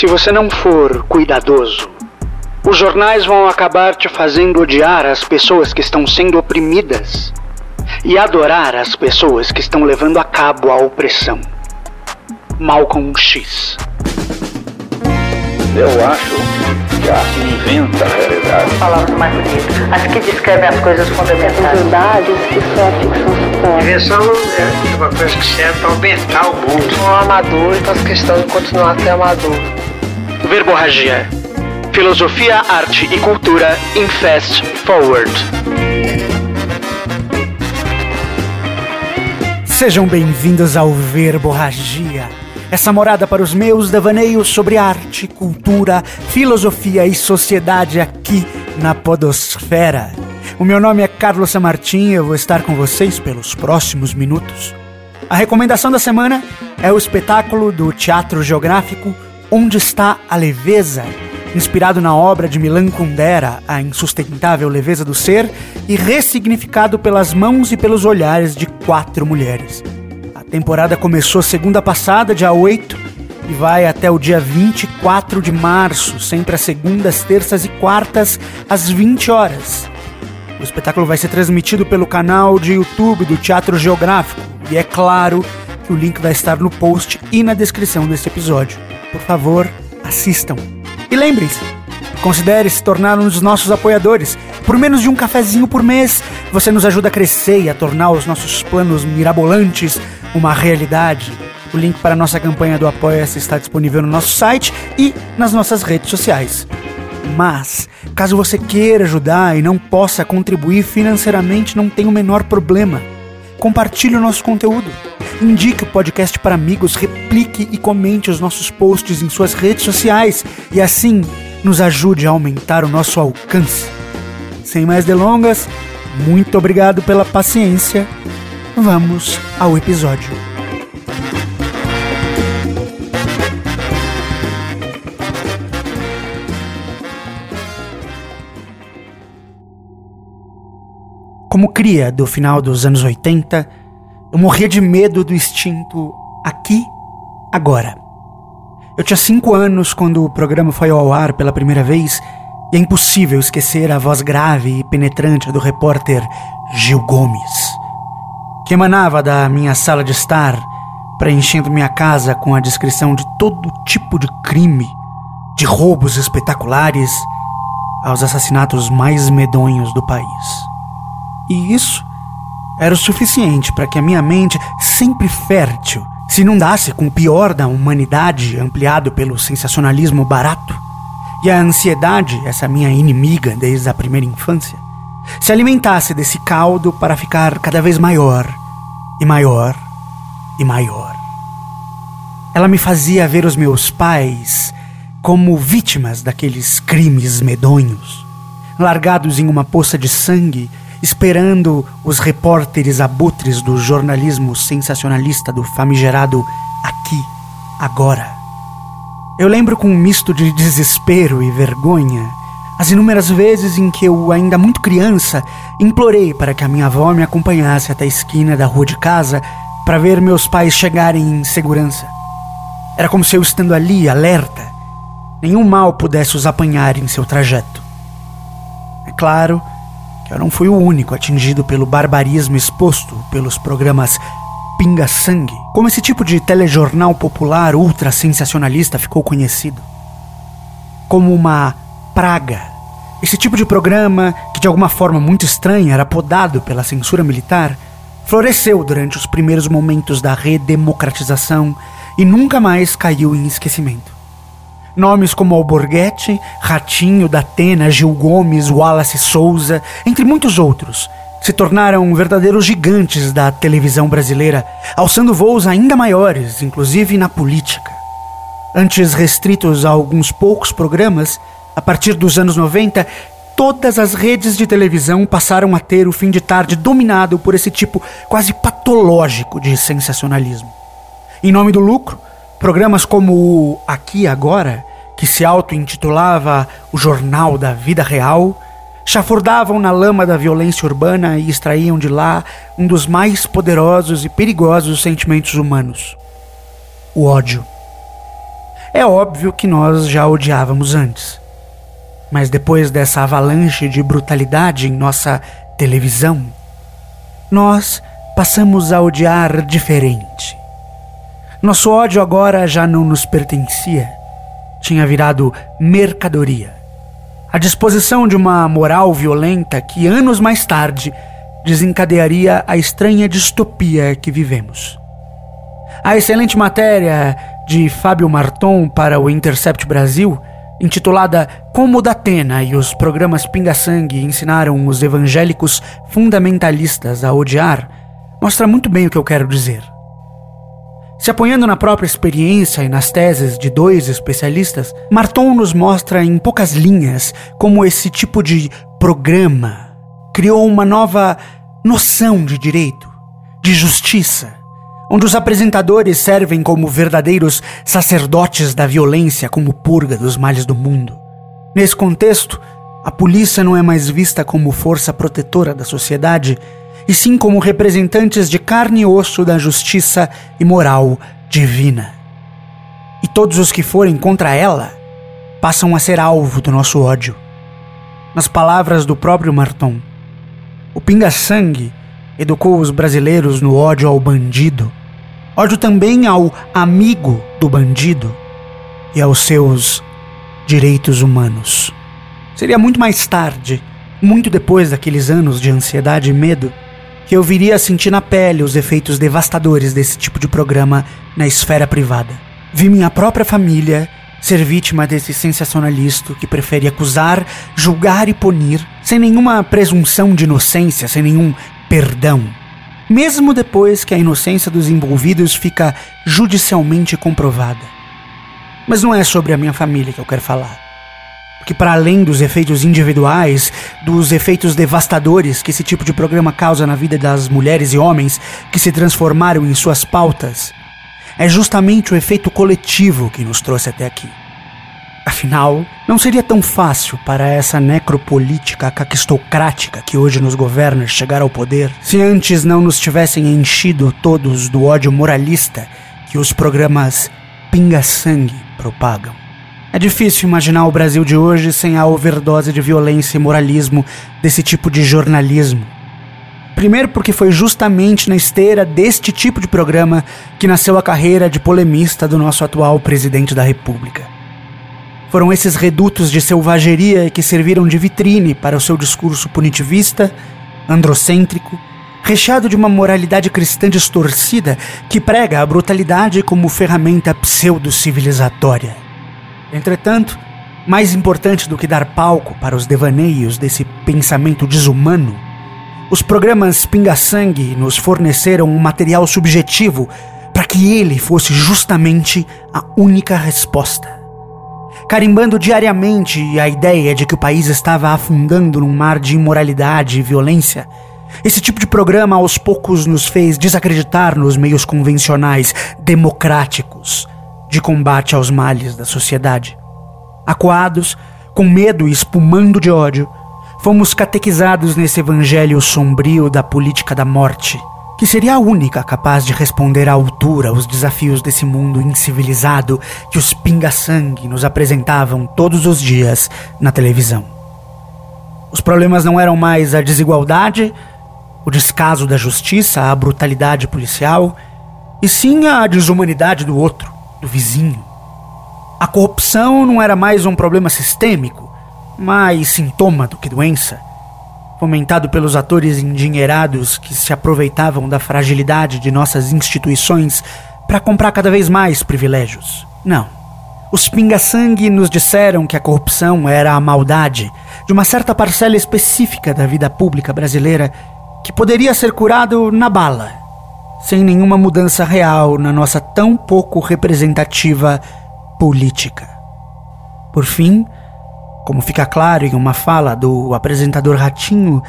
Se você não for cuidadoso, os jornais vão acabar te fazendo odiar as pessoas que estão sendo oprimidas e adorar as pessoas que estão levando a cabo a opressão. Malcolm X. Eu acho que a arte inventa a realidade. Palavras mais bonitas. As que descrevem as coisas fundamentais. verdades que só a ficção supõe. Invenção é uma coisa que serve para aumentar o mundo. Sou um amador e faço questão de continuar a ser amador. Verborragia. Filosofia, arte e cultura em Fast Forward. Sejam bem-vindos ao Verborragia, essa morada para os meus devaneios sobre arte, cultura, filosofia e sociedade aqui na Podosfera. O meu nome é Carlos Samartim e eu vou estar com vocês pelos próximos minutos. A recomendação da semana é o espetáculo do Teatro Geográfico Onde Está a Leveza, inspirado na obra de Milan Kundera, A Insustentável Leveza do Ser, e ressignificado pelas mãos e pelos olhares de quatro mulheres. A temporada começou segunda passada, dia 8, e vai até o dia 24 de março, sempre às segundas, terças e quartas, às 20 horas. O espetáculo vai ser transmitido pelo canal de YouTube do Teatro Geográfico, e é claro que o link vai estar no post e na descrição deste episódio. Por favor, assistam. E lembrem-se, considere se tornar um dos nossos apoiadores. Por menos de um cafezinho por mês, você nos ajuda a crescer e a tornar os nossos planos mirabolantes uma realidade. O link para a nossa campanha do Apoia-se está disponível no nosso site e nas nossas redes sociais. Mas, caso você queira ajudar e não possa contribuir financeiramente, não tem o menor problema. Compartilhe o nosso conteúdo. Indique o podcast para amigos, replique e comente os nossos posts em suas redes sociais e assim nos ajude a aumentar o nosso alcance. Sem mais delongas, muito obrigado pela paciência. Vamos ao episódio. Como cria do final dos anos 80, eu morria de medo do instinto aqui, agora. Eu tinha cinco anos quando o programa foi ao ar pela primeira vez e é impossível esquecer a voz grave e penetrante do repórter Gil Gomes, que emanava da minha sala de estar, preenchendo minha casa com a descrição de todo tipo de crime, de roubos espetaculares aos assassinatos mais medonhos do país. E isso era o suficiente para que a minha mente, sempre fértil, se inundasse com o pior da humanidade ampliado pelo sensacionalismo barato. E a ansiedade, essa minha inimiga desde a primeira infância, se alimentasse desse caldo para ficar cada vez maior e maior e maior. Ela me fazia ver os meus pais como vítimas daqueles crimes medonhos, largados em uma poça de sangue esperando os repórteres abutres do jornalismo sensacionalista do famigerado aqui, agora. Eu lembro com um misto de desespero e vergonha as inúmeras vezes em que eu, ainda muito criança, implorei para que a minha avó me acompanhasse até a esquina da rua de casa para ver meus pais chegarem em segurança. Era como se eu estando ali, alerta, nenhum mal pudesse os apanhar em seu trajeto. É claro eu não fui o único atingido pelo barbarismo exposto pelos programas Pinga Sangue, como esse tipo de telejornal popular ultra sensacionalista ficou conhecido. Como uma praga. Esse tipo de programa, que de alguma forma muito estranha era podado pela censura militar, floresceu durante os primeiros momentos da redemocratização e nunca mais caiu em esquecimento. Nomes como Alborguete, Ratinho, Datena, Gil Gomes, Wallace Souza, entre muitos outros, se tornaram verdadeiros gigantes da televisão brasileira, alçando voos ainda maiores, inclusive na política. Antes restritos a alguns poucos programas, a partir dos anos 90, todas as redes de televisão passaram a ter o fim de tarde dominado por esse tipo quase patológico de sensacionalismo. Em nome do lucro, Programas como o Aqui Agora, que se auto-intitulava O Jornal da Vida Real, chafurdavam na lama da violência urbana e extraíam de lá um dos mais poderosos e perigosos sentimentos humanos: o ódio. É óbvio que nós já odiávamos antes. Mas depois dessa avalanche de brutalidade em nossa televisão, nós passamos a odiar diferente. Nosso ódio agora já não nos pertencia, tinha virado mercadoria. À disposição de uma moral violenta que anos mais tarde desencadearia a estranha distopia que vivemos. A excelente matéria de Fábio Marton para o Intercept Brasil, intitulada Como Datena e os programas Pinga Sangue ensinaram os evangélicos fundamentalistas a odiar, mostra muito bem o que eu quero dizer. Se apoiando na própria experiência e nas teses de dois especialistas, Marton nos mostra em poucas linhas como esse tipo de programa criou uma nova noção de direito, de justiça, onde os apresentadores servem como verdadeiros sacerdotes da violência como purga dos males do mundo. Nesse contexto, a polícia não é mais vista como força protetora da sociedade, e sim como representantes de carne e osso da justiça e moral divina. E todos os que forem contra ela passam a ser alvo do nosso ódio. Nas palavras do próprio Marton, o pinga-sangue educou os brasileiros no ódio ao bandido, ódio também ao amigo do bandido e aos seus direitos humanos. Seria muito mais tarde, muito depois daqueles anos de ansiedade e medo, eu viria a sentir na pele os efeitos devastadores desse tipo de programa na esfera privada. Vi minha própria família ser vítima desse sensacionalista que prefere acusar, julgar e punir, sem nenhuma presunção de inocência, sem nenhum perdão. Mesmo depois que a inocência dos envolvidos fica judicialmente comprovada. Mas não é sobre a minha família que eu quero falar. Porque, para além dos efeitos individuais, dos efeitos devastadores que esse tipo de programa causa na vida das mulheres e homens que se transformaram em suas pautas, é justamente o efeito coletivo que nos trouxe até aqui. Afinal, não seria tão fácil para essa necropolítica caquistocrática que hoje nos governa chegar ao poder se antes não nos tivessem enchido todos do ódio moralista que os programas pinga-sangue propagam. É difícil imaginar o Brasil de hoje sem a overdose de violência e moralismo desse tipo de jornalismo Primeiro, porque foi justamente na esteira deste tipo de programa que nasceu a carreira de polemista do nosso atual presidente da República. Foram esses redutos de selvageria que serviram de vitrine para o seu discurso punitivista, androcêntrico, recheado de uma moralidade cristã distorcida que prega a brutalidade como ferramenta pseudo-civilizatória. Entretanto, mais importante do que dar palco para os devaneios desse pensamento desumano, os programas Pinga Sangue nos forneceram um material subjetivo para que ele fosse justamente a única resposta. Carimbando diariamente a ideia de que o país estava afundando num mar de imoralidade e violência, esse tipo de programa aos poucos nos fez desacreditar nos meios convencionais democráticos de combate aos males da sociedade. Acuados, com medo e espumando de ódio, fomos catequizados nesse evangelho sombrio da política da morte, que seria a única capaz de responder à altura aos desafios desse mundo incivilizado que os pinga-sangue nos apresentavam todos os dias na televisão. Os problemas não eram mais a desigualdade, o descaso da justiça, a brutalidade policial, e sim a desumanidade do outro, do vizinho. A corrupção não era mais um problema sistêmico, mais sintoma do que doença, fomentado pelos atores endinheirados que se aproveitavam da fragilidade de nossas instituições para comprar cada vez mais privilégios. Não. Os pinga-sangue nos disseram que a corrupção era a maldade de uma certa parcela específica da vida pública brasileira que poderia ser curado na bala, sem nenhuma mudança real na nossa tão pouco representativa política. Por fim, como fica claro em uma fala do apresentador Ratinho,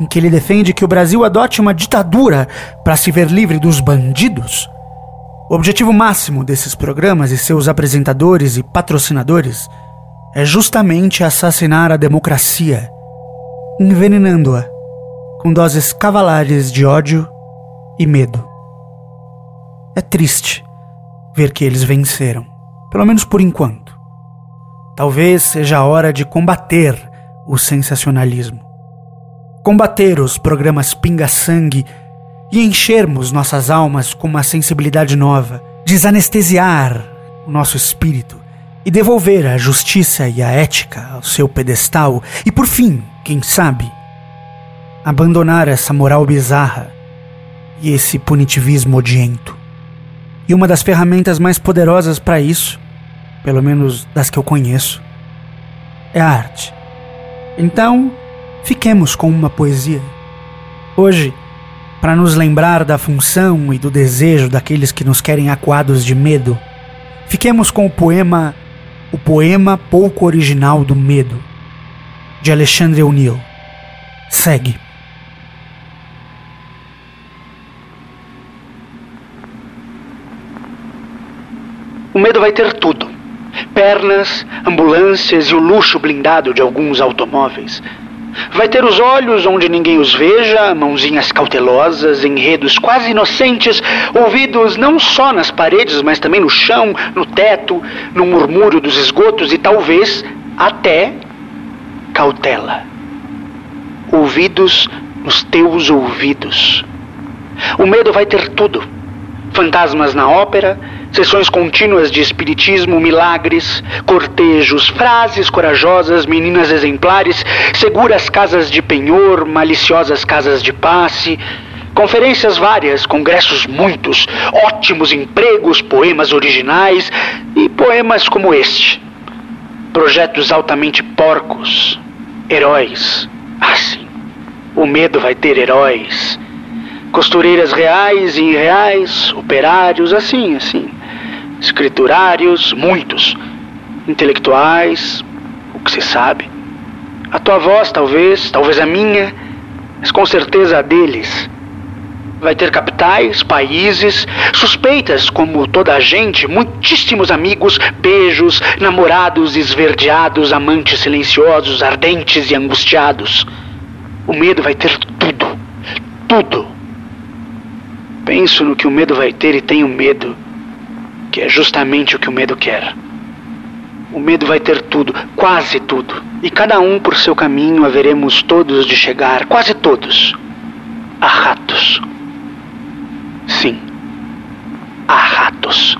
em que ele defende que o Brasil adote uma ditadura para se ver livre dos bandidos. O objetivo máximo desses programas e seus apresentadores e patrocinadores é justamente assassinar a democracia, envenenando-a com doses cavalares de ódio e medo. É triste ver que eles venceram. Pelo menos por enquanto. Talvez seja a hora de combater o sensacionalismo. Combater os programas pinga-sangue e enchermos nossas almas com uma sensibilidade nova, desanestesiar o nosso espírito e devolver a justiça e a ética ao seu pedestal e, por fim, quem sabe, abandonar essa moral bizarra e esse punitivismo odiento. E uma das ferramentas mais poderosas para isso, pelo menos das que eu conheço, é a arte. Então, fiquemos com uma poesia. Hoje, para nos lembrar da função e do desejo daqueles que nos querem acuados de medo, fiquemos com o poema O Poema Pouco Original do Medo, de Alexandre O'Neill. Segue. O medo vai ter tudo: pernas, ambulâncias e o luxo blindado de alguns automóveis. Vai ter os olhos onde ninguém os veja, mãozinhas cautelosas, enredos quase inocentes, ouvidos não só nas paredes, mas também no chão, no teto, no murmúrio dos esgotos e talvez até cautela. Ouvidos nos teus ouvidos. O medo vai ter tudo: fantasmas na ópera, Sessões contínuas de espiritismo, milagres, cortejos, frases corajosas, meninas exemplares, seguras casas de penhor, maliciosas casas de passe, conferências várias, congressos muitos, ótimos empregos, poemas originais e poemas como este. Projetos altamente porcos, heróis. Ah, sim. O medo vai ter heróis. Costureiras reais e irreais, operários, assim, assim escriturários, muitos, intelectuais, o que se sabe. A tua voz, talvez, talvez a minha, mas com certeza a deles. Vai ter capitais, países, suspeitas como toda a gente, muitíssimos amigos, beijos, namorados esverdeados, amantes silenciosos, ardentes e angustiados. O medo vai ter tudo, tudo. Penso no que o medo vai ter e tenho medo que é justamente o que o medo quer. O medo vai ter tudo, quase tudo, e cada um por seu caminho haveremos todos de chegar, quase todos, a ratos. Sim, a ratos.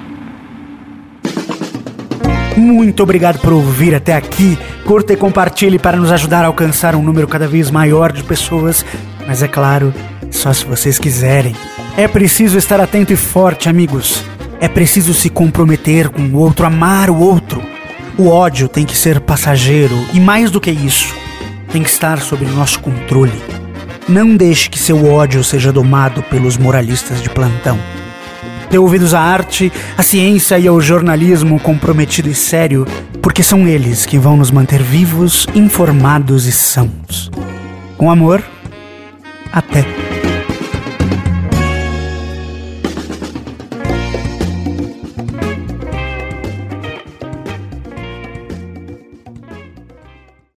Muito obrigado por ouvir até aqui. Curta e compartilhe para nos ajudar a alcançar um número cada vez maior de pessoas. Mas é claro, só se vocês quiserem. É preciso estar atento e forte, amigos. É preciso se comprometer com o outro, amar o outro. O ódio tem que ser passageiro e, mais do que isso, tem que estar sob nosso controle. Não deixe que seu ódio seja domado pelos moralistas de plantão. Dê ouvidos à arte, à ciência e ao jornalismo comprometido e sério, porque são eles que vão nos manter vivos, informados e sãos. Com amor, até.